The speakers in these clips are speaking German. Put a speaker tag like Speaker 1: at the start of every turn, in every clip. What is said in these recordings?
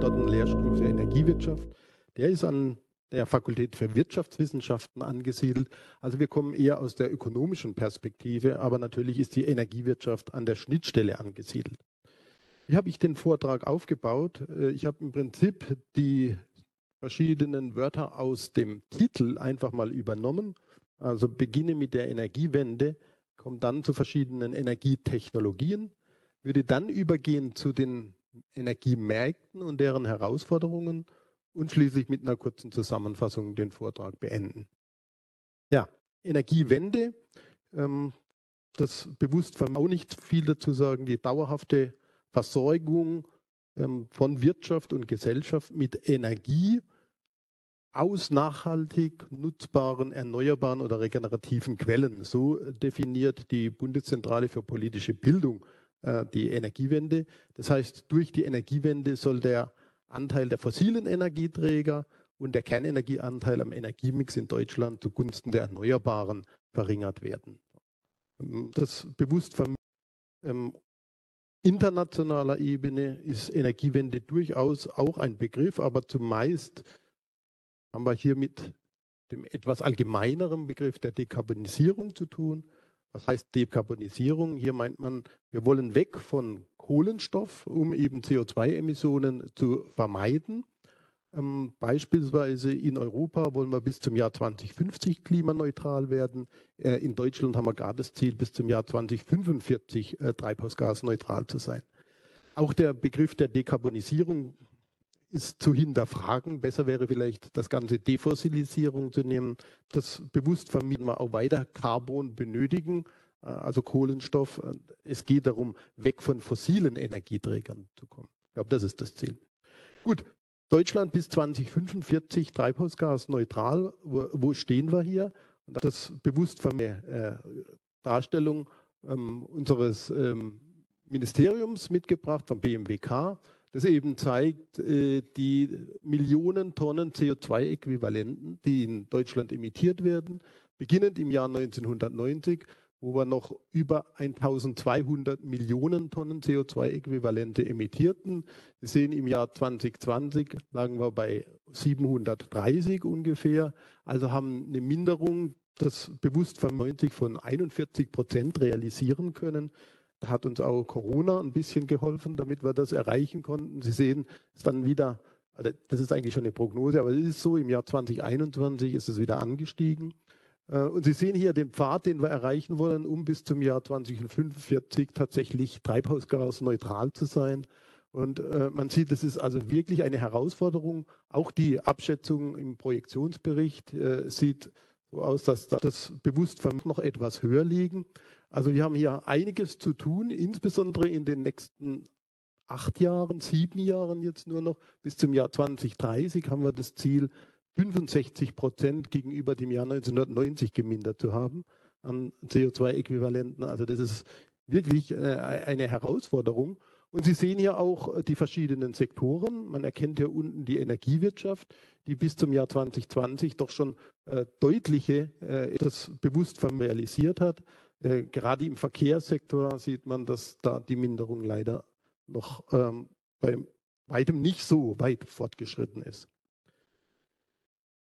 Speaker 1: dort einen Lehrstuhl für Energiewirtschaft. Der ist an der Fakultät für Wirtschaftswissenschaften angesiedelt. Also wir kommen eher aus der ökonomischen Perspektive, aber natürlich ist die Energiewirtschaft an der Schnittstelle angesiedelt. Wie habe ich den Vortrag aufgebaut? Äh, ich habe im Prinzip die verschiedenen Wörter aus dem Titel einfach mal übernommen. Also beginne mit der Energiewende, komme dann zu verschiedenen Energietechnologien, würde dann übergehen zu den Energiemärkten und deren Herausforderungen und schließlich mit einer kurzen Zusammenfassung den Vortrag beenden. Ja, Energiewende, ähm, das bewusst auch nicht viel dazu sagen, die dauerhafte Versorgung ähm, von Wirtschaft und Gesellschaft mit Energie aus nachhaltig nutzbaren, erneuerbaren oder regenerativen Quellen. So definiert die Bundeszentrale für politische Bildung äh, die Energiewende. Das heißt, durch die Energiewende soll der Anteil der fossilen Energieträger und der Kernenergieanteil am Energiemix in Deutschland zugunsten der Erneuerbaren verringert werden. Das bewusst ähm, internationaler Ebene ist Energiewende durchaus auch ein Begriff, aber zumeist haben wir hier mit dem etwas allgemeineren Begriff der Dekarbonisierung zu tun. Was heißt Dekarbonisierung? Hier meint man, wir wollen weg von Kohlenstoff, um eben CO2-Emissionen zu vermeiden. Ähm, beispielsweise in Europa wollen wir bis zum Jahr 2050 klimaneutral werden. Äh, in Deutschland haben wir gar das Ziel, bis zum Jahr 2045 äh, treibhausgasneutral zu sein. Auch der Begriff der Dekarbonisierung ist zu hinterfragen. Besser wäre vielleicht das ganze Defossilisierung zu nehmen. Das bewusst vermieden wir auch weiter Carbon benötigen, äh, also Kohlenstoff. Es geht darum, weg von fossilen Energieträgern zu kommen. Ich glaube, das ist das Ziel. Gut, Deutschland bis 2045 treibhausgasneutral. Wo, wo stehen wir hier? Und das bewusst der äh, Darstellung ähm, unseres ähm, Ministeriums mitgebracht, vom BMWK das eben zeigt, äh, die Millionen Tonnen CO2-Äquivalenten, die in Deutschland emittiert werden, beginnend im Jahr 1990, wo wir noch über 1200 Millionen Tonnen CO2-Äquivalente emittierten. Sie sehen, im Jahr 2020 lagen wir bei 730 ungefähr, also haben eine Minderung, das bewusst von 90 von 41 Prozent realisieren können. Da hat uns auch Corona ein bisschen geholfen, damit wir das erreichen konnten. Sie sehen es dann wieder, also das ist eigentlich schon eine Prognose, aber es ist so, im Jahr 2021 ist es wieder angestiegen. Äh, und Sie sehen hier den Pfad, den wir erreichen wollen, um bis zum Jahr 2045 tatsächlich treibhausgasneutral zu sein. Und äh, man sieht, es ist also wirklich eine Herausforderung. Auch die Abschätzung im Projektionsbericht äh, sieht so aus, dass das bewusst noch etwas höher liegen. Also wir haben hier einiges zu tun, insbesondere in den nächsten acht Jahren, sieben Jahren jetzt nur noch. Bis zum Jahr 2030 haben wir das Ziel, 65 Prozent gegenüber dem Jahr 1990 gemindert zu haben an CO2-Äquivalenten. Also das ist wirklich äh, eine Herausforderung. Und Sie sehen hier auch die verschiedenen Sektoren. Man erkennt hier unten die Energiewirtschaft, die bis zum Jahr 2020 doch schon äh, deutliche, äh, das bewusst realisiert hat. Äh, gerade im Verkehrssektor sieht man, dass da die Minderung leider noch ähm, bei weitem nicht so weit fortgeschritten ist.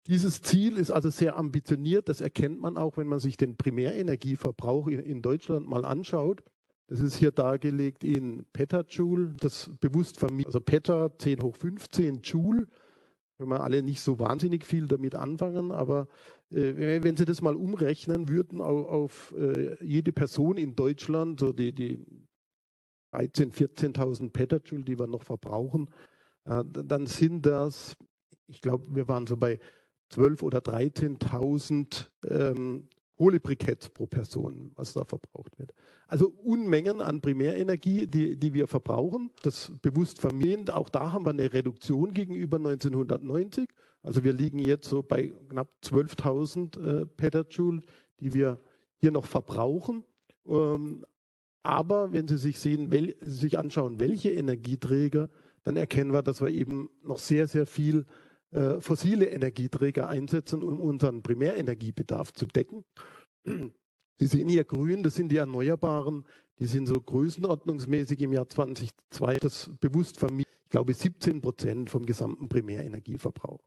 Speaker 1: Dieses Ziel ist also sehr ambitioniert. Das erkennt man auch, wenn man sich den Primärenergieverbrauch in, in Deutschland mal anschaut. Das ist hier dargelegt in Petajoule, das bewusst vermieden. Also Peta 10 hoch 15 Joule. Wenn wir alle nicht so wahnsinnig viel damit anfangen, aber äh, wenn Sie das mal umrechnen würden auf, auf äh, jede Person in Deutschland, so die, die 13.000, 14.000 Petajoule, die wir noch verbrauchen, äh, dann sind das, ich glaube, wir waren so bei 12.000 oder 13.000 ähm, Kohlebriketts pro Person, was da verbraucht wird. Also Unmengen an Primärenergie, die, die wir verbrauchen, das bewusst vermehrend. Auch da haben wir eine Reduktion gegenüber 1990. Also wir liegen jetzt so bei knapp 12.000 äh, Petajoule, die wir hier noch verbrauchen. Ähm, aber wenn Sie sich, sehen, wel, sich anschauen, welche Energieträger, dann erkennen wir, dass wir eben noch sehr, sehr viel äh, fossile Energieträger einsetzen, um unseren Primärenergiebedarf zu decken. Sie sehen hier grün, das sind die Erneuerbaren, die sind so größenordnungsmäßig im Jahr 2002 das bewusst vermieden. Ich glaube 17 Prozent vom gesamten Primärenergieverbrauch.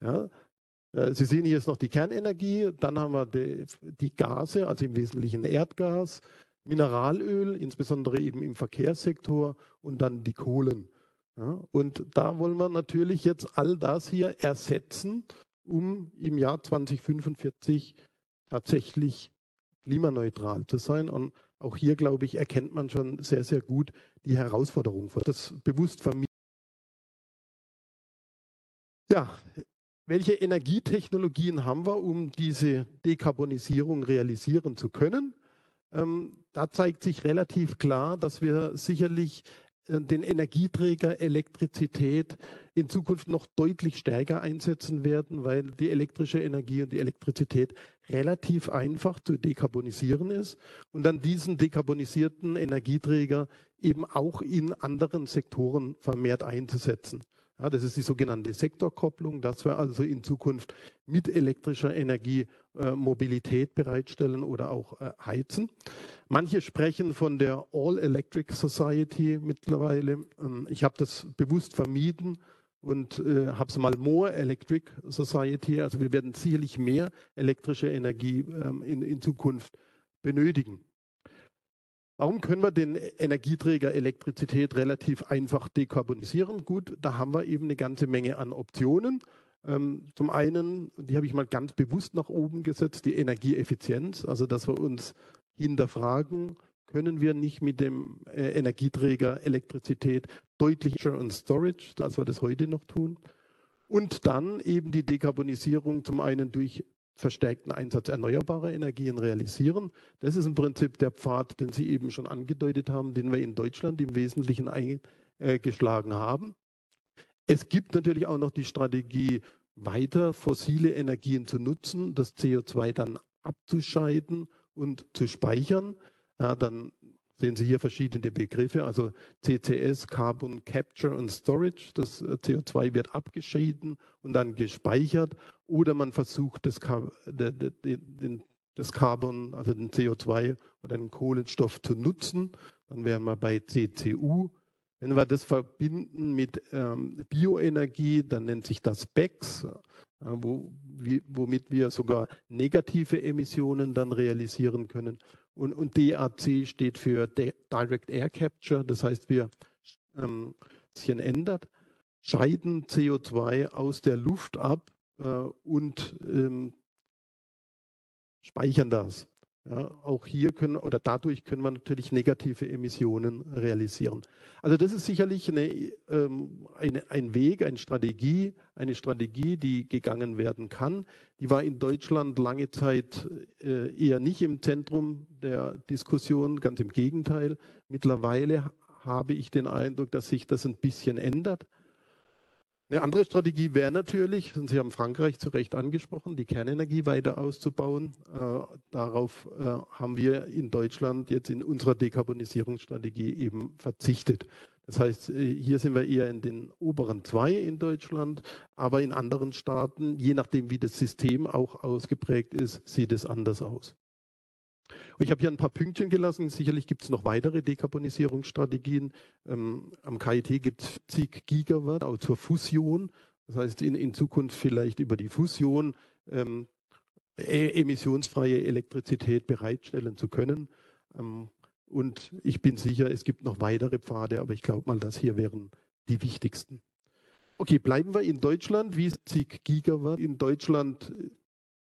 Speaker 1: Ja, äh, Sie sehen hier ist noch die Kernenergie, dann haben wir die, die, Gase, also im Wesentlichen Erdgas, Mineralöl, insbesondere eben im Verkehrssektor und dann die Kohlen. Ja, und da wollen wir natürlich jetzt all das hier ersetzen, um im Jahr 2045 tatsächlich klimaneutral zu sein. Und auch hier, glaube ich, erkennt man schon sehr, sehr gut die Herausforderung. Das bewusst vermieden. Ja, welche Energietechnologien haben wir, um diese Dekarbonisierung realisieren zu können? Ähm, da zeigt sich relativ klar, dass wir sicherlich den Energieträger Elektrizität in Zukunft noch deutlich stärker einsetzen werden, weil die elektrische Energie und die Elektrizität relativ einfach zu dekarbonisieren ist und dann diesen dekarbonisierten Energieträger eben auch in anderen Sektoren vermehrt einzusetzen. Ja, das ist die sogenannte Sektorkopplung, dass wir also in Zukunft mit elektrischer Energie äh, Mobilität bereitstellen oder auch äh, heizen. Manche sprechen von der All-Electric Society mittlerweile. Ähm, ich habe das bewusst vermieden und äh, habe es mal More Electric Society. Also wir werden sicherlich mehr elektrische Energie ähm, in, in Zukunft benötigen. Warum können wir den Energieträger Elektrizität relativ einfach dekarbonisieren? Gut, da haben wir eben eine ganze Menge an Optionen. Ähm, zum einen, die habe ich mal ganz bewusst nach oben gesetzt, die Energieeffizienz, also dass wir uns hinterfragen, können wir nicht mit dem äh, Energieträger Elektrizität deutlicher und Storage, als wir das heute noch tun. Und dann eben die Dekarbonisierung zum einen durch verstärkten Einsatz erneuerbarer Energien realisieren. Das ist im Prinzip der Pfad, den Sie eben schon angedeutet haben, den wir in Deutschland im Wesentlichen eingeschlagen haben. Es gibt natürlich auch noch die Strategie, weiter fossile Energien zu nutzen, das CO2 dann abzuscheiden und zu speichern. Ja, dann sehen Sie hier verschiedene Begriffe, also CCS, Carbon Capture und Storage. Das äh, CO2 wird abgeschieden und dann gespeichert oder man versucht, das, das Carbon, also den CO2 oder den Kohlenstoff zu nutzen. Dann wären wir bei CCU. Wenn wir das verbinden mit ähm, Bioenergie, dann nennt sich das BECS, äh, wo, wie, womit wir sogar negative Emissionen dann realisieren können. Und, und DAC steht für Direct Air Capture, das heißt, wir ähm, ändert, scheiden CO2 aus der Luft ab und ähm, speichern das. Ja, auch hier können oder dadurch können wir natürlich negative Emissionen realisieren. Also das ist sicherlich eine, ähm, eine, ein Weg, eine Strategie, eine Strategie, die gegangen werden kann. Die war in Deutschland lange Zeit äh, eher nicht im Zentrum der Diskussion, ganz im Gegenteil. Mittlerweile habe ich den Eindruck, dass sich das ein bisschen ändert. Eine andere Strategie wäre natürlich, und Sie haben Frankreich zu Recht angesprochen, die Kernenergie weiter auszubauen. Äh, darauf äh, haben wir in Deutschland jetzt in unserer Dekarbonisierungsstrategie eben verzichtet. Das heißt, äh, hier sind wir eher in den oberen zwei in Deutschland, aber in anderen Staaten, je nachdem wie das System auch ausgeprägt ist, sieht es anders aus. Ich habe hier ein paar Pünktchen gelassen. Sicherlich gibt es noch weitere Dekarbonisierungsstrategien. Ähm, am KIT gibt es zig Gigawatt auch zur Fusion. Das heißt, in, in Zukunft vielleicht über die Fusion ähm, e emissionsfreie Elektrizität bereitstellen zu können. Ähm, und ich bin sicher, es gibt noch weitere Pfade, aber ich glaube mal, das hier wären die wichtigsten. Okay, bleiben wir in Deutschland. Wie zig Gigawatt in Deutschland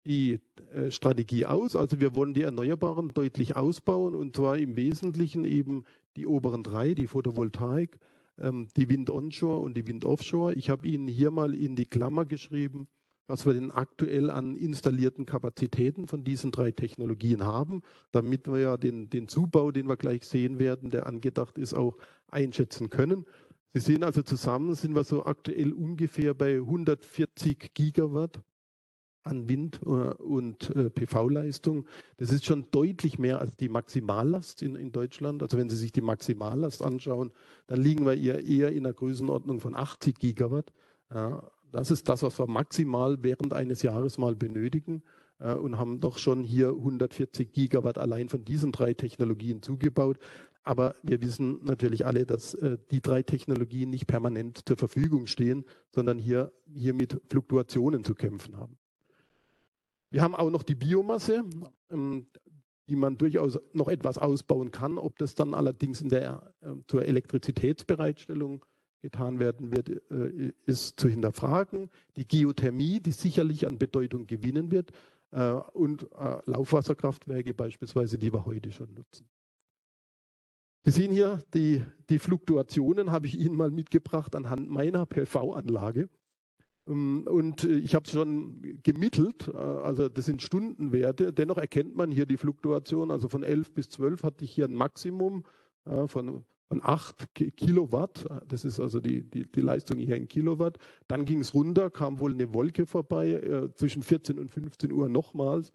Speaker 1: die äh, Strategie aus. Also wir wollen die Erneuerbaren deutlich ausbauen und zwar im Wesentlichen eben die oberen drei, die Photovoltaik, ähm, die Wind Onshore und die Wind Offshore. Ich habe Ihnen hier mal in die Klammer geschrieben, was wir denn aktuell an installierten Kapazitäten von diesen drei Technologien haben, damit wir ja den, den Zubau, den wir gleich sehen werden, der angedacht ist, auch einschätzen können. Sie sehen also zusammen sind wir so aktuell ungefähr bei 140 Gigawatt an Wind- äh, und äh, PV-Leistung. Das ist schon deutlich mehr als die Maximallast in, in, Deutschland. Also wenn Sie sich die Maximallast anschauen, dann liegen wir eher, eher in der Größenordnung von 80 Gigawatt. Ja, das ist das, was wir maximal während eines Jahres mal benötigen. äh, und haben doch schon hier 140 Gigawatt allein von diesen drei Technologien zugebaut. Aber wir wissen natürlich alle, dass äh, die drei Technologien nicht permanent zur Verfügung stehen, sondern hier, hier mit Fluktuationen zu kämpfen haben. Wir haben auch noch die Biomasse, ähm, die man durchaus noch etwas ausbauen kann. Ob das dann allerdings in der, äh, zur Elektrizitätsbereitstellung getan werden wird, äh, ist zu hinterfragen. Die Geothermie, die sicherlich an Bedeutung gewinnen wird, äh, und äh, Laufwasserkraftwerke beispielsweise, die wir heute schon nutzen. Sie sehen hier die, die Fluktuationen, habe ich Ihnen mal mitgebracht anhand meiner PV-Anlage. Ähm, und ich habe es schon gemittelt, also das sind Stundenwerte. Dennoch erkennt man hier die Fluktuation. Also von 11 bis 12 hatte ich hier ein Maximum von von 8 Kilowatt. Das ist also die, die, die Leistung hier in Kilowatt. Dann ging es runter, kam wohl eine Wolke vorbei, äh, zwischen 14 und 15 Uhr nochmals.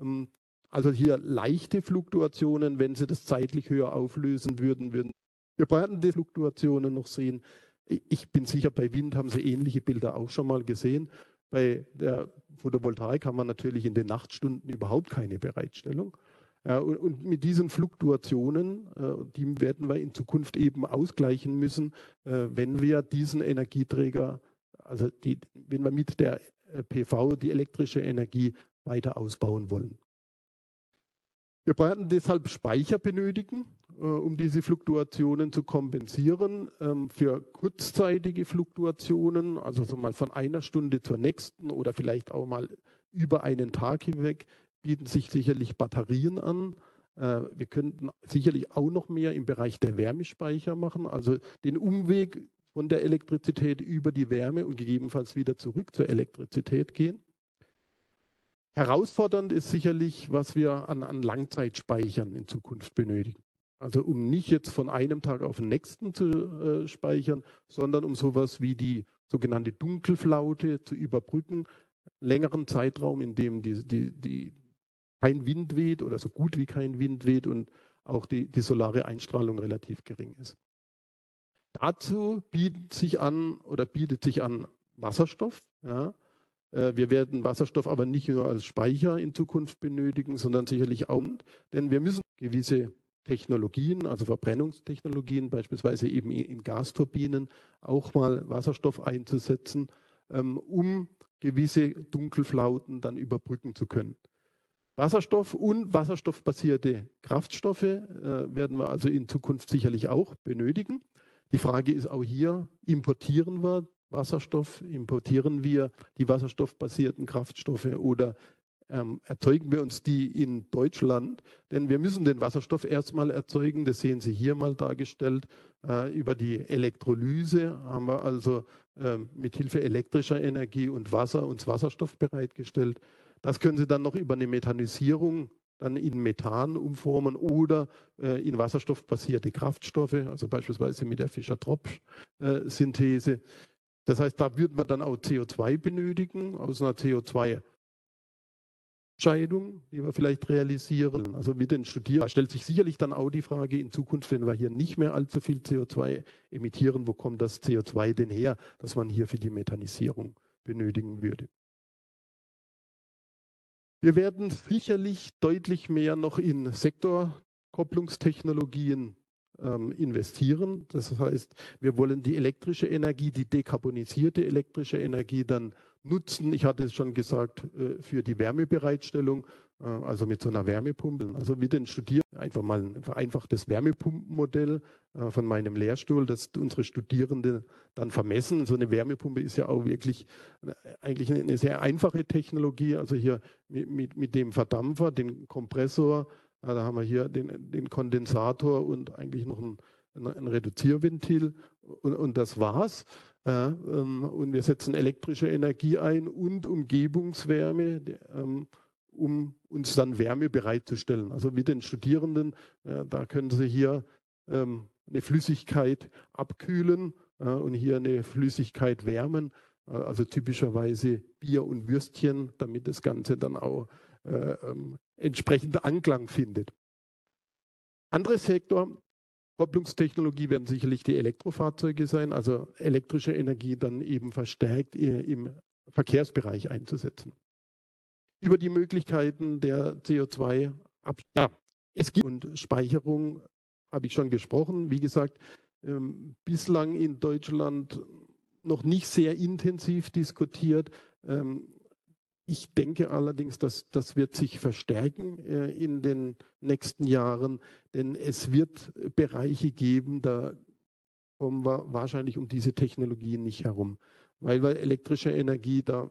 Speaker 1: Ähm, also hier leichte Fluktuationen, wenn Sie das zeitlich höher auflösen würden, würden wir die Fluktuationen noch sehen. Ich bin sicher, bei Wind haben Sie ähnliche Bilder auch schon mal gesehen. Bei der Photovoltaik haben wir natürlich in den Nachtstunden überhaupt keine Bereitstellung. Ja, und, und, mit diesen Fluktuationen, äh, die werden wir in Zukunft eben ausgleichen müssen, äh, wenn wir diesen Energieträger, also die, wenn wir mit der äh, PV die elektrische Energie weiter ausbauen wollen. Wir werden deshalb Speicher benötigen, um diese Fluktuationen zu kompensieren. Ähm, für kurzzeitige Fluktuationen, also so mal von einer Stunde zur nächsten oder vielleicht auch mal über einen Tag hinweg, bieten sich sicherlich Batterien an. Äh, wir könnten sicherlich auch noch mehr im Bereich der Wärmespeicher machen, also den Umweg von der Elektrizität über die Wärme und gegebenenfalls wieder zurück zur Elektrizität gehen. Herausfordernd ist sicherlich, was wir an, an Langzeitspeichern in Zukunft benötigen. Also um nicht jetzt von einem Tag auf den nächsten zu äh, speichern, sondern um sowas wie die sogenannte Dunkelflaute zu überbrücken, längeren Zeitraum, in dem die, die, die, kein Wind weht oder so gut wie kein Wind weht und auch die, die solare Einstrahlung relativ gering ist. Dazu bietet sich an oder bietet sich an Wasserstoff. Ja. Äh, wir werden Wasserstoff aber nicht nur als Speicher in Zukunft benötigen, sondern sicherlich auch, denn wir müssen gewisse Technologien, also Verbrennungstechnologien, beispielsweise eben in Gasturbinen, auch mal Wasserstoff einzusetzen, ähm, um gewisse Dunkelflauten dann überbrücken zu können. Wasserstoff und wasserstoffbasierte Kraftstoffe äh, werden wir also in Zukunft sicherlich auch benötigen. Die Frage ist auch hier, importieren wir Wasserstoff, importieren wir die wasserstoffbasierten Kraftstoffe oder ähm, erzeugen wir uns die in Deutschland? Denn wir müssen den Wasserstoff erstmal erzeugen, das sehen Sie hier mal dargestellt. Äh, über die Elektrolyse haben wir also äh, mit Hilfe elektrischer Energie und Wasser uns Wasserstoff bereitgestellt. Das können Sie dann noch über eine Methanisierung dann in Methan umformen oder äh, in wasserstoffbasierte Kraftstoffe, also beispielsweise mit der Fischer-Tropsch-Synthese. Äh, das heißt, da würden wir dann auch CO2 benötigen, aus einer CO2 Scheidung, die wir vielleicht realisieren. Also mit den Studierenden stellt sich sicherlich dann auch die Frage, in Zukunft, wenn wir hier nicht mehr allzu viel CO2 emittieren, wo kommt das CO2 denn her, dass man hier für die Methanisierung benötigen würde. Wir werden sicherlich deutlich mehr noch in Sektorkopplungstechnologien ähm, investieren. Das heißt, wir wollen die elektrische Energie, die dekarbonisierte elektrische Energie dann nutzen. Ich hatte es schon gesagt, äh, für die Wärmebereitstellung, äh, also mit so einer Wärmepumpe. Also mit den Studierenden einfach mal ein vereinfachtes Wärmepumpenmodell äh, von meinem Lehrstuhl, das unsere Studierenden dann vermessen. So eine Wärmepumpe ist ja auch wirklich eigentlich eine sehr einfache Technologie. Also hier mit, mit, mit dem Verdampfer, den Kompressor, da haben wir hier den, den Kondensator und eigentlich noch ein, ein Reduzierventil und, und das war's. Ja, ähm, und wir setzen elektrische Energie ein und Umgebungswärme, ähm, um uns dann Wärme bereitzustellen. Also mit den Studierenden, da können Sie hier ähm, eine Flüssigkeit abkühlen und hier eine Flüssigkeit wärmen, äh, also typischerweise Bier und Würstchen, damit das Ganze dann auch äh, entsprechend Anklang findet. Anderes Sektor, Kopplungstechnologie werden sicherlich die Elektrofahrzeuge sein, also elektrische Energie dann eben verstärkt im Verkehrsbereich einzusetzen. über die Möglichkeiten der CO2 ab. Ja, es gibt und Speicherung habe ich schon gesprochen. Wie gesagt, ähm, bislang in Deutschland noch nicht sehr intensiv diskutiert. Ich denke allerdings, dass das wird sich verstärken äh, in den nächsten Jahren, denn es wird Bereiche geben, da kommen wir wahrscheinlich um diese Technologien nicht herum, weil wir elektrische Energie da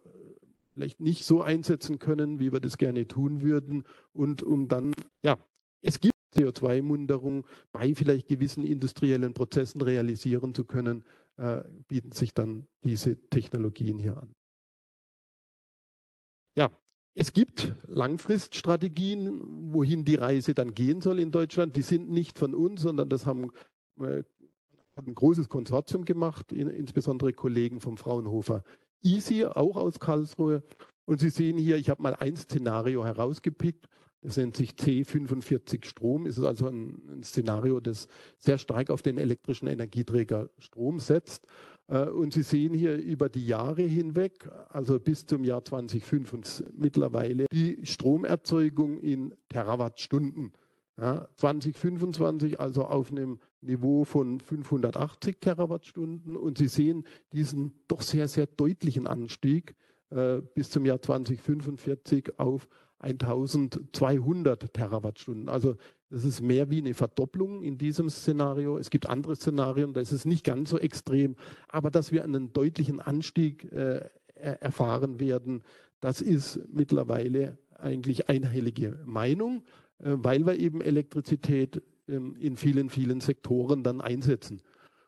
Speaker 1: vielleicht nicht so einsetzen können, wie wir das gerne tun würden und um dann, ja, es gibt CO2-Munderung bei vielleicht gewissen industriellen Prozessen realisieren zu können, äh, bieten sich dann diese Technologien hier an. Es gibt Langfriststrategien, wohin die Reise dann gehen soll in Deutschland. Die sind nicht von uns, sondern das haben äh, hat ein großes Konsortium gemacht, in, insbesondere Kollegen vom Fraunhofer Easy, auch aus Karlsruhe. Und Sie sehen hier, ich habe mal ein Szenario herausgepickt. Das nennt sich C45 Strom. Es ist also ein, Szenario, das sehr stark auf den elektrischen Energieträger Strom setzt. Äh, und Sie sehen hier über die Jahre hinweg, also bis zum Jahr 2025 mittlerweile, die Stromerzeugung in Terawattstunden. Ja, 2025 also auf einem Niveau von 580 Terawattstunden. Und Sie sehen diesen doch sehr, sehr deutlichen Anstieg äh, bis zum Jahr 2045 auf 1200 Terawattstunden. Also das ist mehr wie eine Verdopplung in diesem Szenario. Es gibt andere Szenarien, da ist es nicht ganz so extrem, aber dass wir einen deutlichen Anstieg äh, erfahren werden, das ist mittlerweile eigentlich einhellige Meinung, äh, weil wir eben Elektrizität ähm, in vielen, vielen Sektoren dann einsetzen.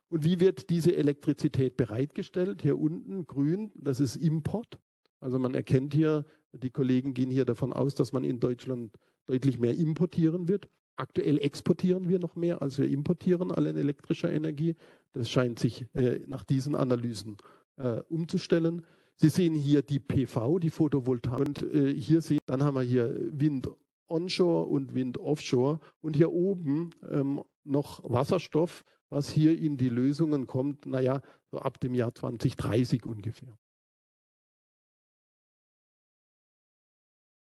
Speaker 1: Und wie wird diese Elektrizität bereitgestellt? Hier unten grün, das ist Import. Also man erkennt hier, die Kollegen gehen hier davon aus, dass man in Deutschland deutlich mehr importieren wird. Aktuell exportieren wir noch mehr, als wir importieren an elektrischer Energie. Das scheint sich äh, nach diesen Analysen äh, umzustellen. Sie sehen hier die PV, die Photovoltaik. Und äh, hier sehen, dann haben wir hier Wind onshore und Wind offshore. Und hier oben ähm, noch Wasserstoff, was hier in die Lösungen kommt, naja, so ab dem Jahr 2030 ungefähr.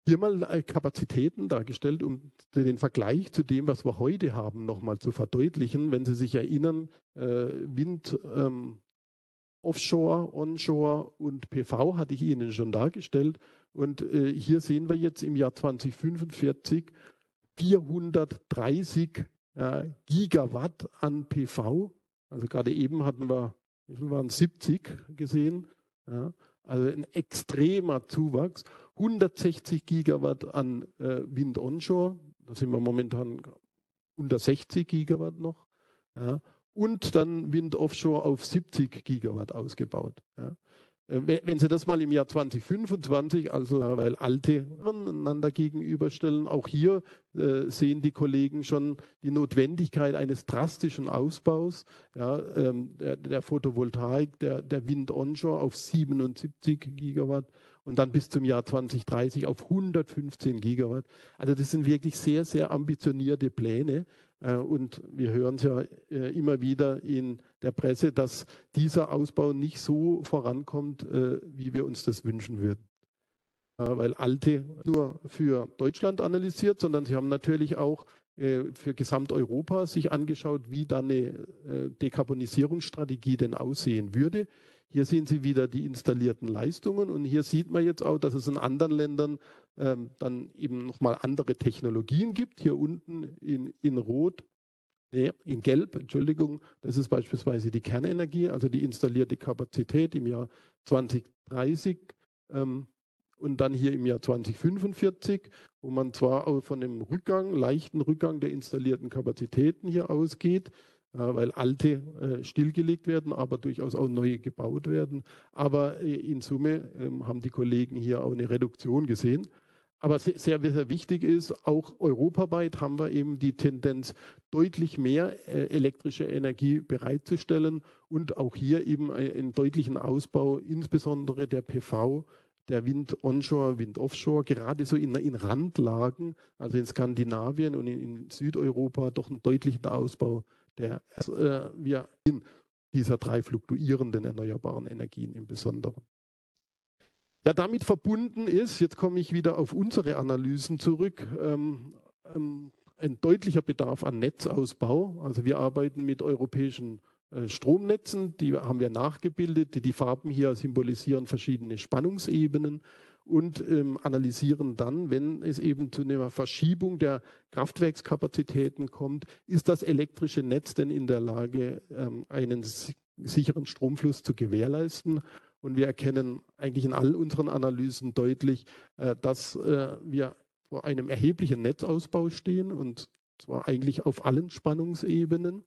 Speaker 1: Hier mal äh, Kapazitäten dargestellt, um den Vergleich zu dem, was wir heute haben, nochmal zu verdeutlichen. Wenn Sie sich erinnern, äh, Wind, ähm, Offshore, Onshore und PV hatte ich Ihnen schon dargestellt. Und äh, hier sehen wir jetzt im Jahr 2045 430 äh, Gigawatt an PV. Also gerade eben hatten wir, waren 70 gesehen. Ja, also ein extremer Zuwachs. 160 Gigawatt an äh, Wind onshore. Da sind wir momentan unter 60 Gigawatt noch. Ja, und dann Wind offshore auf 70 Gigawatt ausgebaut. Ja. Äh, wenn Sie das mal im Jahr 2025, also weil alte einander gegenüberstellen, auch hier äh, sehen die Kollegen schon die Notwendigkeit eines drastischen Ausbaus ja, ähm, der, der, Photovoltaik, der, der Wind onshore auf 77 Gigawatt und dann bis zum Jahr 2030 auf 115 Gigawatt. Also das sind wirklich sehr, sehr ambitionierte Pläne. Äh, und wir hören es ja äh, immer wieder in der Presse, dass dieser Ausbau nicht so vorankommt, äh, wie wir uns das wünschen würden. Weil Alte nur für Deutschland analysiert, sondern sie haben natürlich auch für Gesamteuropa sich angeschaut, wie dann eine Dekarbonisierungsstrategie denn aussehen würde. Hier sehen Sie wieder die installierten Leistungen und hier sieht man jetzt auch, dass es in anderen Ländern ähm, dann eben nochmal andere Technologien gibt. Hier unten in, in Rot, nee, in Gelb, Entschuldigung, das ist beispielsweise die Kernenergie, also die installierte Kapazität im Jahr 2030 ähm, und dann hier im Jahr 2045, wo man zwar auch von dem Rückgang, leichten Rückgang der installierten Kapazitäten hier ausgeht, weil alte äh, stillgelegt werden, aber durchaus auch neue gebaut werden. Aber äh, in Summe ähm, haben die Kollegen hier auch eine Reduktion gesehen. Aber sehr, sehr wichtig ist, auch europaweit haben wir eben die Tendenz, deutlich mehr äh, elektrische Energie bereitzustellen und auch hier eben einen deutlichen Ausbau, insbesondere der PV, der Wind onshore, Wind offshore, gerade so in, in Randlagen, also in Skandinavien und in, in Südeuropa, doch einen deutlichen Ausbau der äh, wir in dieser drei fluktuierenden erneuerbaren Energien im Besonderen. Ja, damit verbunden ist, jetzt komme ich wieder auf unsere Analysen zurück, ähm, ähm, ein deutlicher Bedarf an Netzausbau. Also wir arbeiten mit europäischen äh, Stromnetzen, die haben wir nachgebildet. Die, die Farben hier symbolisieren verschiedene Spannungsebenen und ähm, analysieren dann, wenn es eben zu einer Verschiebung der Kraftwerkskapazitäten kommt, ist das elektrische Netz denn in der Lage, ähm, einen sicheren Stromfluss zu gewährleisten. Und wir erkennen eigentlich in all unseren Analysen deutlich, äh, dass äh, wir vor einem erheblichen Netzausbau stehen und zwar eigentlich auf allen Spannungsebenen,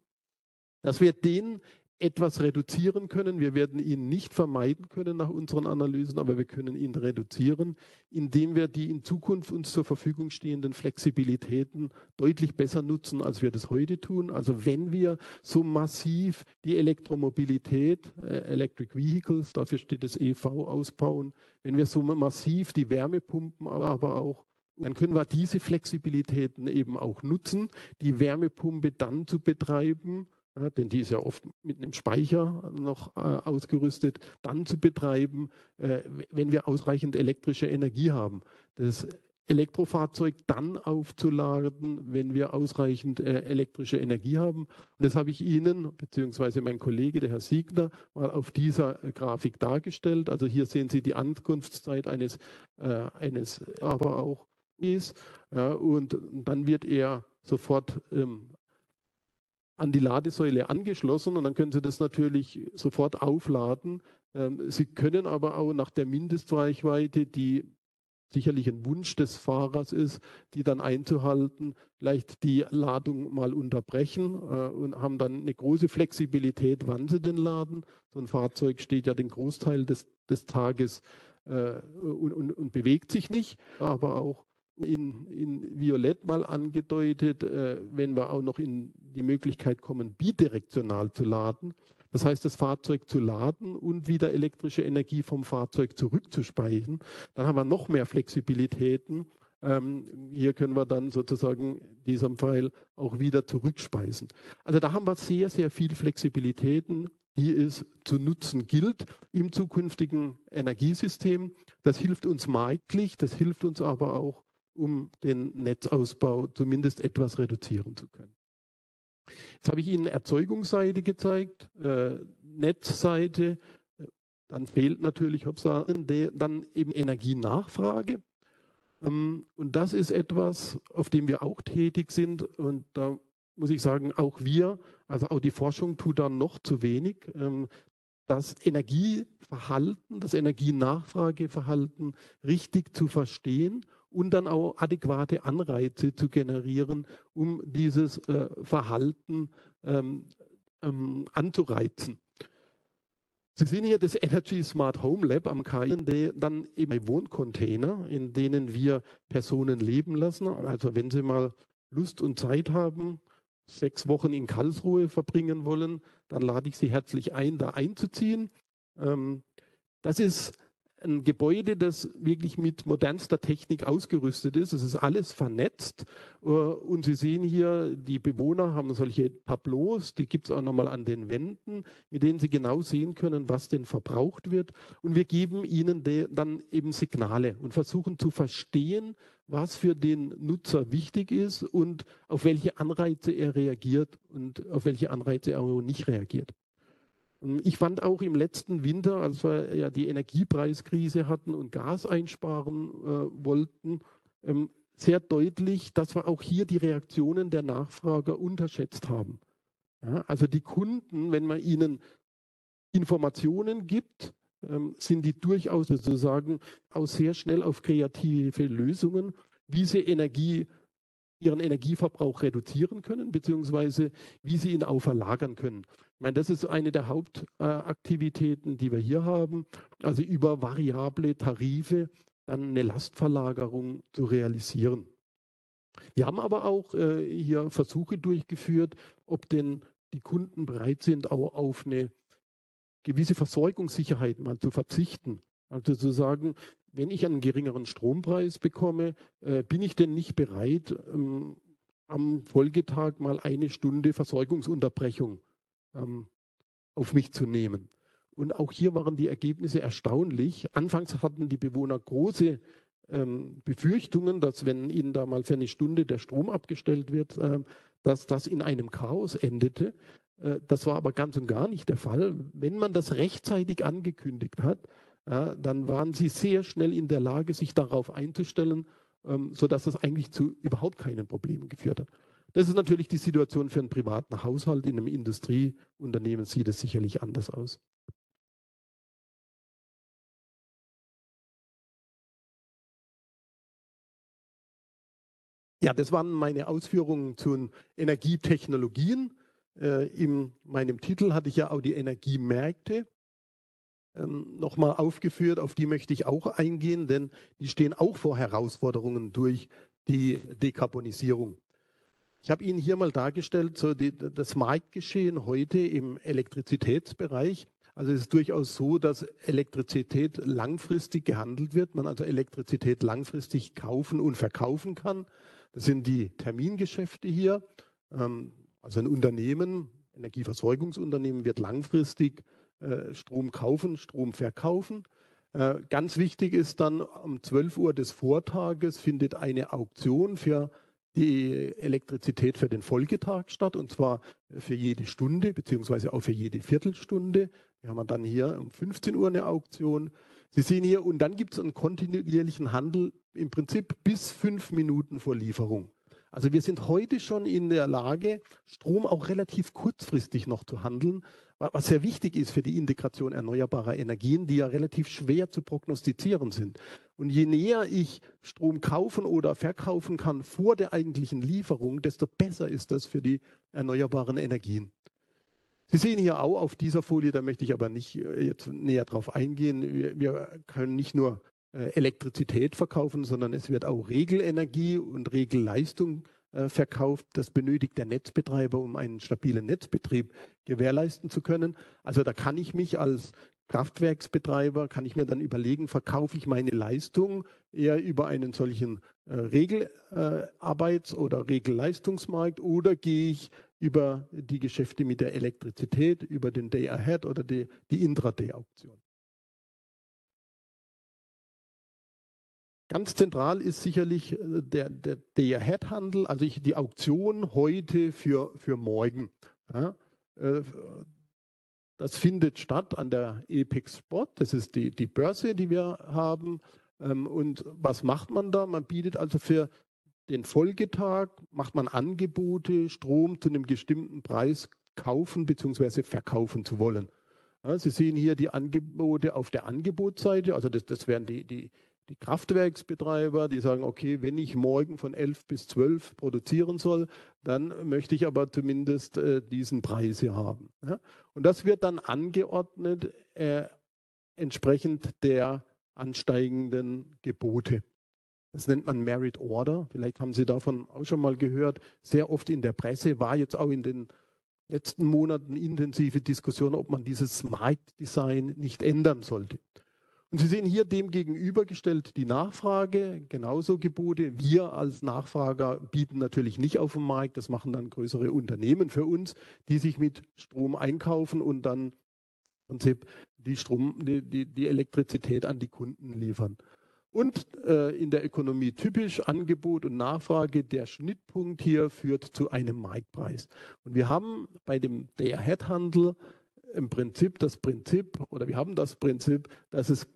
Speaker 1: dass wir den etwas reduzieren können. Wir werden ihn nicht vermeiden können nach unseren Analysen, aber wir können ihn reduzieren, indem wir die in Zukunft uns zur Verfügung stehenden Flexibilitäten deutlich besser nutzen, als wir das heute tun. Also wenn wir so massiv die Elektromobilität, äh, Electric Vehicles, dafür steht das EV, ausbauen, wenn wir so massiv die Wärmepumpen aber auch dann können wir diese Flexibilitäten eben auch nutzen, die Wärmepumpe dann zu betreiben, ja, denn die ist ja oft mit einem Speicher noch äh, ausgerüstet, dann zu betreiben, äh, wenn wir ausreichend elektrische Energie haben. Das Elektrofahrzeug dann aufzuladen, wenn wir ausreichend äh, elektrische Energie haben. Und das habe ich Ihnen, beziehungsweise mein Kollege, der Herr Siegner, mal auf dieser äh, Grafik dargestellt. Also hier sehen Sie die Ankunftszeit eines, äh, eines aber auch ist. Ja, und dann wird er sofort ähm, an die Ladesäule angeschlossen und dann können Sie das natürlich sofort aufladen. Ähm, Sie können aber auch nach der Mindestreichweite, die sicherlich ein Wunsch des Fahrers ist, die dann einzuhalten, vielleicht die Ladung mal unterbrechen äh, und haben dann eine große Flexibilität, wann sie den laden. So ein Fahrzeug steht ja den Großteil des, des Tages äh, und, und, und bewegt sich nicht, aber auch in, in Violett mal angedeutet, äh, wenn wir auch noch in die Möglichkeit kommen, bidirektional zu laden. Das heißt, das Fahrzeug zu laden und wieder elektrische Energie vom Fahrzeug zurückzuspeichern. Dann haben wir noch mehr Flexibilitäten. Ähm, hier können wir dann sozusagen diesem Pfeil auch wieder zurückspeisen. Also da haben wir sehr, sehr viel Flexibilitäten, die es zu nutzen gilt im zukünftigen Energiesystem. Das hilft uns marktlich, das hilft uns aber auch um den Netzausbau zumindest etwas reduzieren zu können. Jetzt habe ich Ihnen Erzeugungsseite gezeigt, äh, Netzseite, dann fehlt natürlich dann eben Energienachfrage. Ähm, und das ist etwas, auf dem wir auch tätig sind. Und da muss ich sagen, auch wir, also auch die Forschung tut da noch zu wenig. Ähm, das Energieverhalten, das Energienachfrageverhalten richtig zu verstehen und dann auch adäquate Anreize zu generieren, um dieses äh, Verhalten ähm, ähm, anzureizen. Sie sehen hier das Energy Smart Home Lab am KI, dann eben Wohncontainer, in denen wir Personen leben lassen. Also wenn Sie mal Lust und Zeit haben, sechs Wochen in Karlsruhe verbringen wollen, dann lade ich Sie herzlich ein, da einzuziehen. Ähm, das ist ein Gebäude, das wirklich mit modernster Technik ausgerüstet ist. Es ist alles vernetzt. Äh, und Sie sehen hier, die Bewohner haben solche Tableaus, die gibt es auch nochmal an den Wänden, mit denen Sie genau sehen können, was denn verbraucht wird. Und wir geben Ihnen dann eben Signale und versuchen zu verstehen, was für den Nutzer wichtig ist und auf welche Anreize er reagiert und auf welche Anreize er nicht reagiert. Ich fand auch im letzten Winter, als wir ja die Energiepreiskrise hatten und Gas einsparen äh, wollten, ähm, sehr deutlich, dass wir auch hier die Reaktionen der Nachfrager unterschätzt haben. Ja, also die Kunden, wenn man ihnen Informationen gibt, ähm, sind die durchaus sozusagen auch sehr schnell auf kreative Lösungen, wie sie Energie, ihren Energieverbrauch reduzieren können, beziehungsweise wie sie ihn auch verlagern können. Ich meine, das ist eine der Hauptaktivitäten, die wir hier haben. Also über variable Tarife dann eine Lastverlagerung zu realisieren. Wir haben aber auch äh, hier Versuche durchgeführt, ob denn die Kunden bereit sind, auch auf eine gewisse Versorgungssicherheit mal zu verzichten. Also zu sagen, wenn ich einen geringeren Strompreis bekomme, äh, bin ich denn nicht bereit, ähm, am Folgetag mal eine Stunde Versorgungsunterbrechung ähm, auf mich zu nehmen. Und auch hier waren die Ergebnisse erstaunlich. Anfangs hatten die Bewohner große ähm, Befürchtungen, dass wenn ihnen da mal für eine Stunde der Strom abgestellt wird, äh, dass das in einem Chaos endete. Äh, das war aber ganz und gar nicht der Fall. Wenn man das rechtzeitig angekündigt hat, äh, dann waren sie sehr schnell in der Lage, sich darauf einzustellen, ähm, sodass das eigentlich zu überhaupt keinen Problemen geführt hat. Das ist natürlich die Situation für einen privaten Haushalt. In einem Industrieunternehmen sieht es sicherlich anders aus. Ja, das waren meine Ausführungen zu Energietechnologien. Äh, in meinem Titel hatte ich ja auch die Energiemärkte ähm, nochmal aufgeführt. Auf die möchte ich auch eingehen, denn die stehen auch vor Herausforderungen durch die Dekarbonisierung. Ich habe Ihnen hier mal dargestellt, so die, das Marktgeschehen heute im Elektrizitätsbereich. Also es ist durchaus so, dass Elektrizität langfristig gehandelt wird, man also Elektrizität langfristig kaufen und verkaufen kann. Das sind die Termingeschäfte hier. Ähm, also ein Unternehmen, Energieversorgungsunternehmen wird langfristig Strom kaufen, Strom verkaufen. Äh, ganz wichtig ist dann, um 12 Uhr des Vortages findet eine Auktion für die Elektrizität für den Folgetag statt, und zwar für jede Stunde, beziehungsweise auch für jede Viertelstunde. Wir haben dann hier um 15 Uhr eine Auktion. Sie sehen hier, und dann gibt es einen kontinuierlichen Handel im Prinzip bis fünf Minuten vor Lieferung. Also wir sind heute schon in der Lage, Strom auch relativ kurzfristig noch zu handeln, was sehr wichtig ist für die Integration erneuerbarer Energien, die ja relativ schwer zu prognostizieren sind. Und je näher ich Strom kaufen oder verkaufen kann vor der eigentlichen Lieferung, desto besser ist das für die erneuerbaren Energien. Sie sehen hier auch auf dieser Folie, da möchte ich aber nicht äh, jetzt näher drauf eingehen. Wir, wir können nicht nur äh, Elektrizität verkaufen, sondern es wird auch Regelenergie und Regelleistung verkauft. Das benötigt der Netzbetreiber, um einen stabilen Netzbetrieb gewährleisten zu können. Also da kann ich mich als Kraftwerksbetreiber, kann ich mir dann überlegen, verkaufe ich meine Leistung eher über einen solchen äh, Regelarbeits- oder Regelleistungsmarkt oder gehe ich über die Geschäfte mit der Elektrizität, über den Day Ahead oder die, die Intraday-Auktion. Ganz zentral ist sicherlich äh, der, der, der Head-Handel, also ich, die Auktion heute für, für morgen. Ja, äh, das findet statt an der Epic Spot, das ist die, die Börse, die wir haben. Ähm, und was macht man da? Man bietet also für den Folgetag, macht man Angebote, Strom zu einem bestimmten Preis kaufen bzw. verkaufen zu wollen. Ja, Sie sehen hier die Angebote auf der Angebotsseite, also das, das wären die, die, die Kraftwerksbetreiber, die sagen, okay, wenn ich morgen von 11 bis 12 produzieren soll, dann möchte ich aber zumindest äh, diesen Preis hier haben. Ja? Und das wird dann angeordnet äh, entsprechend der ansteigenden Gebote. Das nennt man Merit Order. Vielleicht haben Sie davon auch schon mal gehört. Sehr oft in der Presse war jetzt auch in den letzten Monaten intensive Diskussion, ob man dieses Marktdesign nicht ändern sollte. Und Sie sehen hier dem gegenübergestellt die Nachfrage, genauso Gebote. Wir als Nachfrager bieten natürlich nicht auf dem Markt, das machen dann größere Unternehmen für uns, die sich mit Strom einkaufen und dann im Prinzip die, Strom, die, die, die Elektrizität an die Kunden liefern. Und äh, in der Ökonomie typisch Angebot und Nachfrage, der Schnittpunkt hier führt zu einem Marktpreis. Und wir haben bei dem Day-Ahead-Handel im Prinzip das Prinzip, oder wir haben das Prinzip, dass es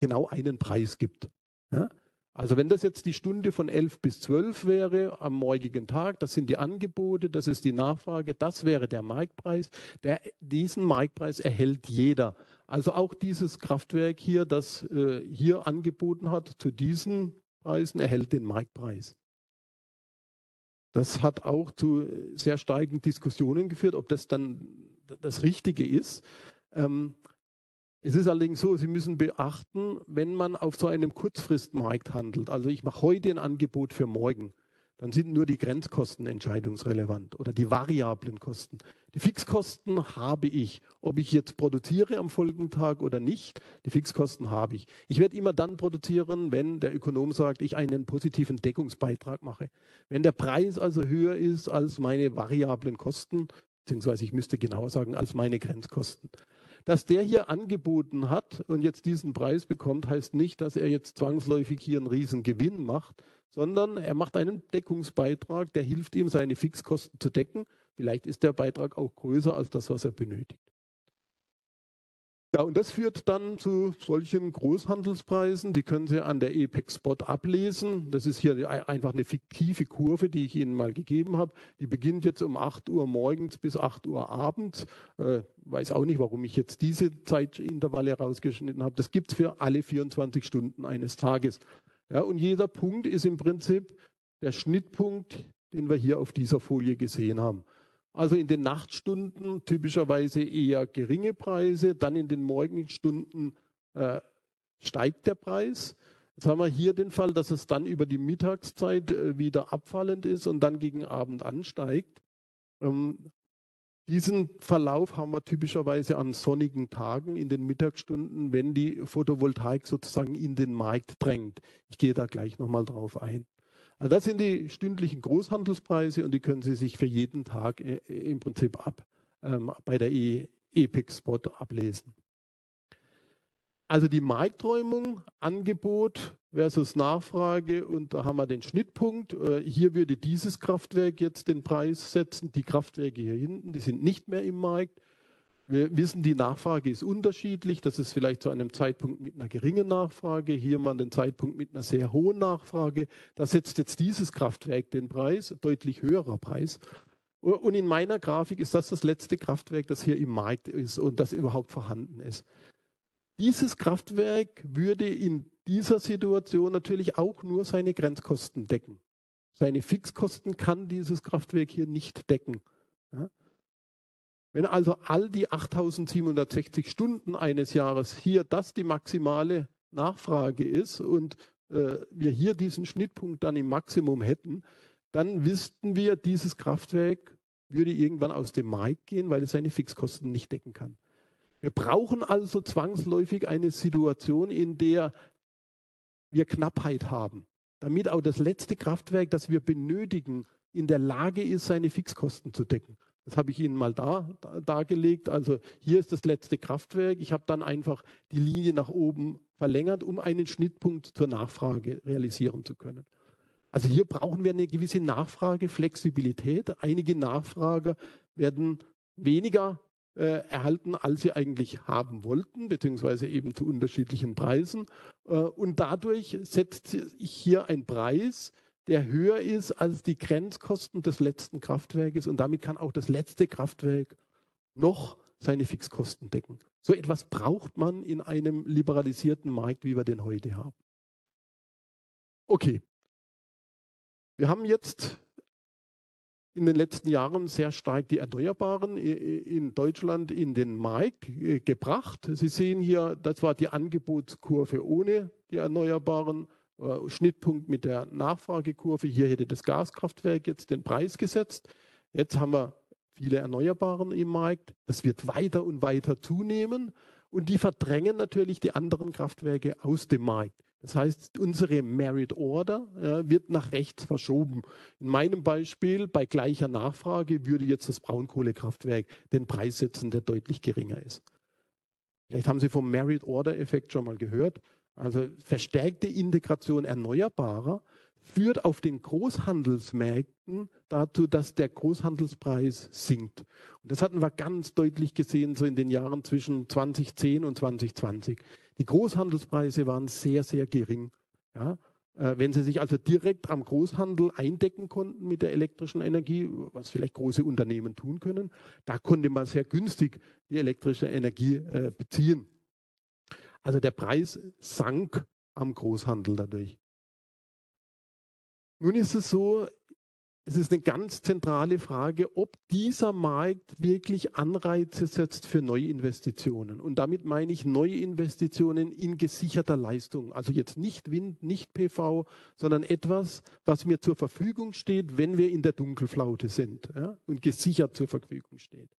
Speaker 1: genau einen Preis gibt. Ja? Also wenn das jetzt die Stunde von 11 bis 12 wäre am morgigen Tag, das sind die Angebote, das ist die Nachfrage, das wäre der Marktpreis. Der, diesen Marktpreis erhält jeder. Also auch dieses Kraftwerk hier, das äh, hier angeboten hat, zu diesen Preisen erhält den Marktpreis. Das hat auch zu sehr starken Diskussionen geführt, ob das dann das Richtige ist. Ähm, es ist allerdings so, Sie müssen beachten, wenn man auf so einem Kurzfristmarkt handelt, also ich mache heute ein Angebot für morgen, dann sind nur die Grenzkosten entscheidungsrelevant oder die variablen Kosten. Die Fixkosten habe ich, ob ich jetzt produziere am folgenden Tag oder nicht, die Fixkosten habe ich. Ich werde immer dann produzieren, wenn der Ökonom sagt, ich einen positiven Deckungsbeitrag mache. Wenn der Preis also höher ist als meine variablen Kosten, beziehungsweise ich müsste genauer sagen, als meine Grenzkosten. Dass der hier angeboten hat und jetzt diesen Preis bekommt, heißt nicht, dass er jetzt zwangsläufig hier einen riesen Gewinn macht, sondern er macht einen Deckungsbeitrag, der hilft ihm, seine Fixkosten zu decken. Vielleicht ist der Beitrag auch größer als das, was er benötigt. Ja, und das führt dann zu solchen Großhandelspreisen. Die können Sie an der EPEC Spot ablesen. Das ist hier einfach eine fiktive Kurve, die ich Ihnen mal gegeben habe. Die beginnt jetzt um 8 Uhr morgens bis 8 Uhr abends. Äh, weiß auch nicht, warum ich jetzt diese Zeitintervalle rausgeschnitten habe. Das gibt es für alle 24 Stunden eines Tages. Ja, und jeder Punkt ist im Prinzip der Schnittpunkt, den wir hier auf dieser Folie gesehen haben. Also in den Nachtstunden typischerweise eher geringe Preise, dann in den Morgenstunden äh, steigt der Preis. Jetzt haben wir hier den Fall, dass es dann über die Mittagszeit äh, wieder abfallend ist und dann gegen Abend ansteigt. Ähm, diesen Verlauf haben wir typischerweise an sonnigen Tagen in den Mittagsstunden, wenn die Photovoltaik sozusagen in den Markt drängt. Ich gehe da gleich nochmal drauf ein. Also das sind die stündlichen Großhandelspreise und die können Sie sich für jeden Tag äh, im Prinzip ab ähm, bei der e Epic Spot ablesen. Also die Markträumung, Angebot versus Nachfrage und da haben wir den Schnittpunkt. Äh, hier würde dieses Kraftwerk jetzt den Preis setzen. Die Kraftwerke hier hinten, die sind nicht mehr im Markt. Wir wissen, die Nachfrage ist unterschiedlich. Das ist vielleicht zu einem Zeitpunkt mit einer geringen Nachfrage. Hier mal den Zeitpunkt mit einer sehr hohen Nachfrage. Da setzt jetzt dieses Kraftwerk den Preis, deutlich höherer Preis. Und in meiner Grafik ist das das letzte Kraftwerk, das hier im Markt ist und das überhaupt vorhanden ist. Dieses Kraftwerk würde in dieser Situation natürlich auch nur seine Grenzkosten decken. Seine Fixkosten kann dieses Kraftwerk hier nicht decken. Ja? Wenn also all die 8760 Stunden eines Jahres hier das die maximale Nachfrage ist und äh, wir hier diesen Schnittpunkt dann im Maximum hätten, dann wüssten wir, dieses Kraftwerk würde irgendwann aus dem Markt gehen, weil es seine Fixkosten nicht decken kann. Wir brauchen also zwangsläufig eine Situation, in der wir Knappheit haben, damit auch das letzte Kraftwerk, das wir benötigen, in der Lage ist, seine Fixkosten zu decken. Das habe ich Ihnen mal da, da, dargelegt. Also hier ist das letzte Kraftwerk. Ich habe dann einfach die Linie nach oben verlängert, um einen Schnittpunkt zur Nachfrage realisieren zu können. Also hier brauchen wir eine gewisse Nachfrageflexibilität. Einige Nachfrager werden weniger äh, erhalten, als sie eigentlich haben wollten, beziehungsweise eben zu unterschiedlichen Preisen. Äh, und dadurch setzt ich hier einen Preis, der höher ist als die Grenzkosten des letzten Kraftwerkes und damit kann auch das letzte Kraftwerk noch seine Fixkosten decken. So etwas braucht man in einem liberalisierten Markt, wie wir den heute haben. Okay. Wir haben jetzt in den letzten Jahren sehr stark die Erneuerbaren in Deutschland in den Markt äh, gebracht. Sie sehen hier, das war die Angebotskurve ohne die Erneuerbaren. Äh, Schnittpunkt mit der Nachfragekurve. Hier hätte das Gaskraftwerk jetzt den Preis gesetzt. Jetzt haben wir viele Erneuerbaren im Markt. Das wird weiter und weiter zunehmen und die verdrängen natürlich die anderen Kraftwerke aus dem Markt. Das heißt, unsere Merit Order ja, wird nach rechts verschoben. In meinem Beispiel, bei gleicher Nachfrage, würde jetzt das Braunkohlekraftwerk den Preis setzen, der deutlich geringer ist. Vielleicht haben Sie vom Merit Order Effekt schon mal gehört. Also verstärkte Integration Erneuerbarer führt auf den Großhandelsmärkten dazu, dass der Großhandelspreis sinkt. Und das hatten wir ganz deutlich gesehen, so in den Jahren zwischen 2010 und 2020. Die Großhandelspreise waren sehr, sehr gering. Ja, äh, wenn Sie sich also direkt am Großhandel eindecken konnten mit der elektrischen Energie, was vielleicht große Unternehmen tun können, da konnte man sehr günstig die elektrische Energie äh, beziehen. Also der Preis sank am Großhandel dadurch. Nun ist es so, es ist eine ganz zentrale Frage, ob dieser Markt wirklich Anreize setzt für Neuinvestitionen. Und damit meine ich Neuinvestitionen in gesicherter Leistung. Also jetzt nicht Wind, nicht PV, sondern etwas, was mir zur Verfügung steht, wenn wir in der Dunkelflaute sind ja, und gesichert zur Verfügung steht.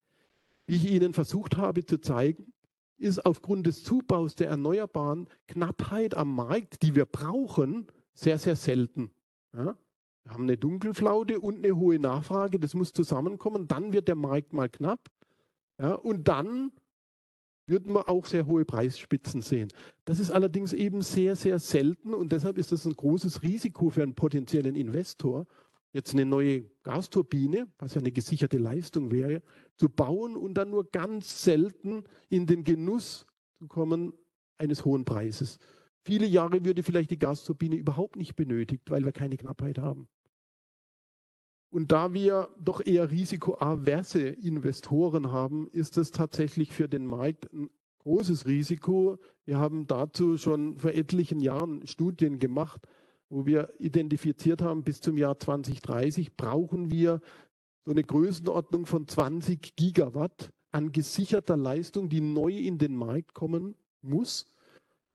Speaker 1: Wie ich Ihnen versucht habe zu zeigen, ist aufgrund des Zubaus der Erneuerbaren Knappheit am Markt, die wir brauchen, sehr, sehr selten. Ja? Wir haben eine Dunkelflaute und eine hohe Nachfrage, das muss zusammenkommen, dann wird der Markt mal knapp. Ja? Und dann würden wir auch sehr hohe Preisspitzen sehen. Das ist allerdings eben sehr, sehr selten und deshalb ist das ein großes Risiko für einen potenziellen Investor, jetzt eine neue Gasturbine, was ja eine gesicherte Leistung wäre, zu bauen und dann nur ganz selten in den Genuss zu kommen eines hohen Preises. Viele Jahre würde vielleicht die Gasturbine überhaupt nicht benötigt, weil wir keine Knappheit haben. Und da wir doch eher risikoaverse Investoren haben, ist es tatsächlich für den Markt ein großes Risiko. Wir haben dazu schon vor etlichen Jahren Studien gemacht, wo wir identifiziert haben, bis zum Jahr 2030 brauchen wir so eine Größenordnung von 20 Gigawatt an gesicherter Leistung, die neu in den Markt kommen muss.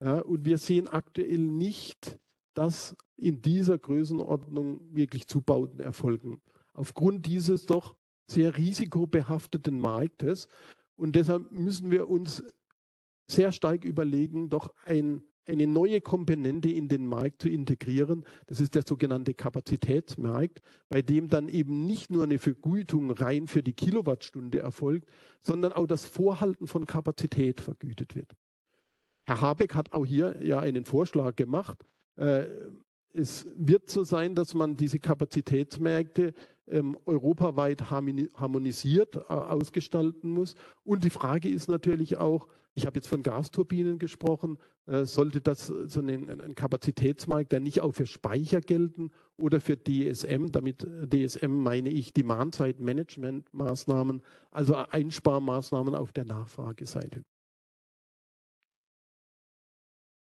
Speaker 1: Ja, und wir sehen aktuell nicht, dass in dieser Größenordnung wirklich Zubauten erfolgen. Aufgrund dieses doch sehr risikobehafteten Marktes. Und deshalb müssen wir uns sehr stark überlegen, doch ein eine neue Komponente in den Markt zu integrieren. Das ist der sogenannte Kapazitätsmarkt, bei dem dann eben nicht nur eine Vergütung rein für die Kilowattstunde erfolgt, sondern auch das Vorhalten von Kapazität vergütet wird. Herr Habeck hat auch hier ja einen Vorschlag gemacht. Äh, es wird so sein, dass man diese Kapazitätsmärkte ähm, europaweit harmonisiert äh, ausgestalten muss. Und die Frage ist natürlich auch, ich habe jetzt von Gasturbinen gesprochen. Äh, sollte das so ein, Kapazitätsmarkt der nicht auch für Speicher gelten oder für DSM? Damit äh, DSM meine ich Demand-Side-Management-Maßnahmen, also Einsparmaßnahmen auf der Nachfrageseite.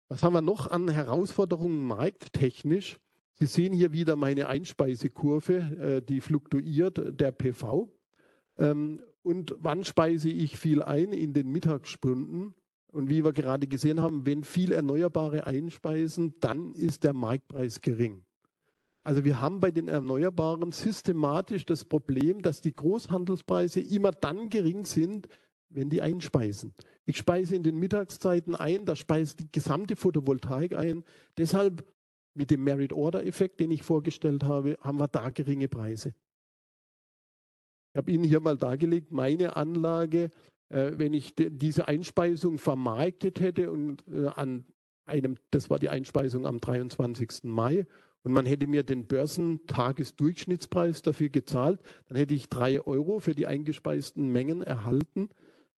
Speaker 1: Was haben wir noch an Herausforderungen markttechnisch? Sie sehen hier wieder meine Einspeisekurve, äh, die fluktuiert, der PV. Und wann speise ich viel ein? In den Mittagsstunden. Und wie wir gerade gesehen haben, wenn viel Erneuerbare einspeisen, dann ist der Marktpreis gering. Also wir haben bei den Erneuerbaren systematisch das Problem, dass die Großhandelspreise immer dann gering sind, wenn die einspeisen. Ich speise in den Mittagszeiten ein, da speist die gesamte Photovoltaik ein. Deshalb mit dem Merit-Order-Effekt, den ich vorgestellt habe, haben wir da geringe Preise. Ich habe Ihnen hier mal dargelegt, meine Anlage, äh, wenn ich diese Einspeisung vermarktet hätte und äh, an einem, das war die Einspeisung am 23. Mai, und man hätte mir den Börsentagesdurchschnittspreis dafür gezahlt, dann hätte ich drei Euro für die eingespeisten Mengen erhalten.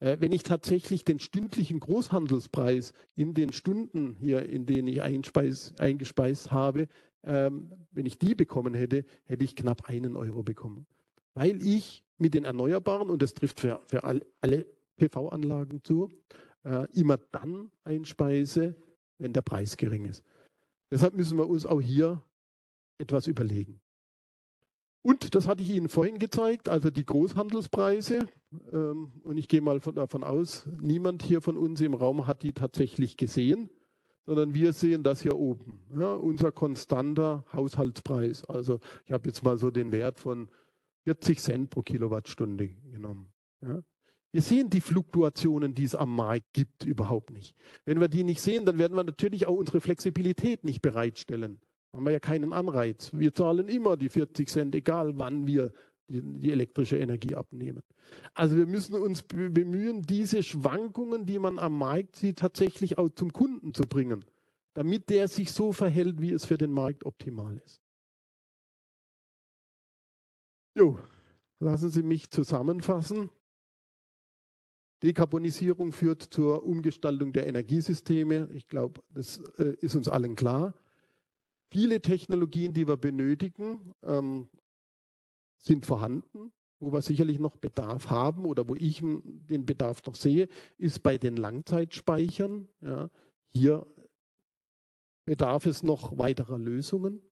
Speaker 1: Äh, wenn ich tatsächlich den stündlichen Großhandelspreis in den Stunden hier, in denen ich einspeis, eingespeist habe, ähm, wenn ich die bekommen hätte, hätte ich knapp einen Euro bekommen. Weil ich mit den Erneuerbaren, und das trifft für, für alle PV-Anlagen zu, äh, immer dann einspeise, wenn der Preis gering ist. Deshalb müssen wir uns auch hier etwas überlegen. Und das hatte ich Ihnen vorhin gezeigt, also die Großhandelspreise. Ähm, und ich gehe mal von, davon aus, niemand hier von uns im Raum hat die tatsächlich gesehen, sondern wir sehen das hier oben. Ja, unser konstanter Haushaltspreis. Also ich habe jetzt mal so den Wert von 40 Cent pro Kilowattstunde genommen. Ja. Wir sehen die Fluktuationen, die es am Markt gibt, überhaupt nicht. Wenn wir die nicht sehen, dann werden wir natürlich auch unsere Flexibilität nicht bereitstellen. Haben wir ja keinen Anreiz. Wir zahlen immer die 40 Cent, egal wann wir die, die elektrische Energie abnehmen. Also wir müssen uns bemühen, diese Schwankungen, die man am Markt sieht, tatsächlich auch zum Kunden zu bringen, damit der sich so verhält, wie es für den Markt optimal ist. Jo, lassen Sie mich zusammenfassen. Dekarbonisierung führt zur Umgestaltung der Energiesysteme. Ich glaube, das äh, ist uns allen klar. Viele Technologien, die wir benötigen, ähm, sind vorhanden. Wo wir sicherlich noch Bedarf haben oder wo ich den Bedarf noch sehe, ist bei den Langzeitspeichern. Ja, hier bedarf es noch weiterer Lösungen.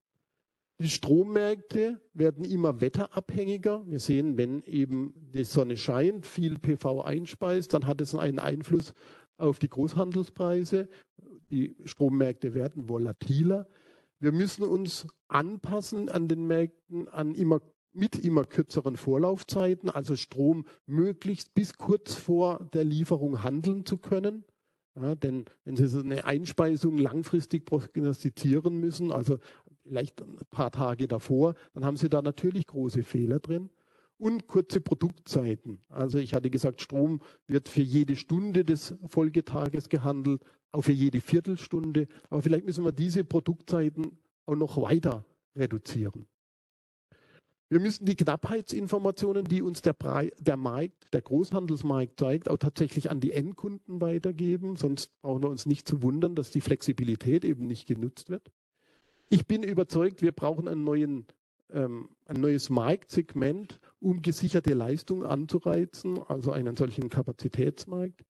Speaker 1: Die Strommärkte werden immer wetterabhängiger. Wir sehen, wenn eben die Sonne scheint, viel PV einspeist, dann hat es einen Einfluss auf die Großhandelspreise. Die Strommärkte werden volatiler. Wir müssen uns anpassen an den Märkten an immer, mit immer kürzeren Vorlaufzeiten, also Strom möglichst bis kurz vor der Lieferung handeln zu können. Ja, denn wenn Sie so eine Einspeisung langfristig prognostizieren müssen, also vielleicht ein paar Tage davor, dann haben Sie da natürlich große Fehler drin. und kurze Produktzeiten. Also ich hatte gesagt, Strom wird für jede Stunde des Folgetages gehandelt, auch für jede Viertelstunde. Aber vielleicht müssen wir diese Produktzeiten auch noch weiter reduzieren. Wir müssen die Knappheitsinformationen, die uns der, der Markt, der Großhandelsmarkt zeigt, auch tatsächlich an die Endkunden weitergeben. Sonst brauchen wir uns nicht zu wundern, dass die Flexibilität eben nicht genutzt wird. Ich bin überzeugt, wir brauchen einen neuen, ähm, ein neues Marktsegment, um gesicherte Leistung anzureizen, also einen solchen Kapazitätsmarkt.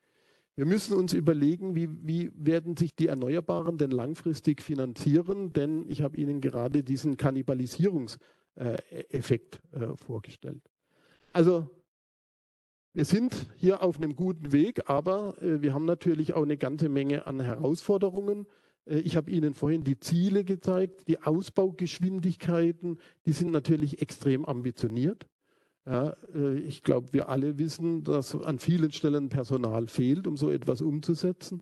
Speaker 1: Wir müssen uns überlegen, wie, wie, werden sich die Erneuerbaren denn langfristig finanzieren, denn ich habe Ihnen gerade diesen Kannibalisierungs- äh, äh, vorgestellt. Also wir sind hier auf einem guten Weg, aber äh, wir haben natürlich auch eine ganze Menge an Herausforderungen. Ich habe Ihnen vorhin die Ziele gezeigt, die Ausbaugeschwindigkeiten, die sind natürlich extrem ambitioniert. Ja, ich glaube, wir alle wissen, dass an vielen Stellen Personal fehlt, um so etwas umzusetzen.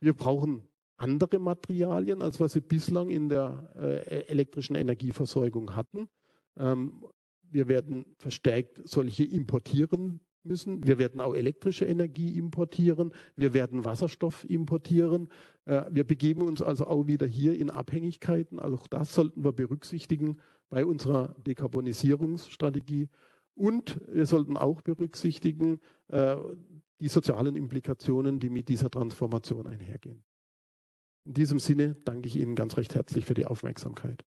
Speaker 1: Wir brauchen andere Materialien, als was sie bislang in der äh, elektrischen Energieversorgung hatten. Ähm, wir werden verstärkt solche importieren müssen. Wir werden auch elektrische Energie importieren. Wir werden Wasserstoff importieren. Äh, wir begeben uns also auch wieder hier in Abhängigkeiten. Also auch das sollten wir berücksichtigen bei unserer Dekarbonisierungsstrategie. Und wir sollten auch berücksichtigen äh, die sozialen Implikationen, die mit dieser Transformation einhergehen. In diesem Sinne danke ich Ihnen ganz recht herzlich für die Aufmerksamkeit.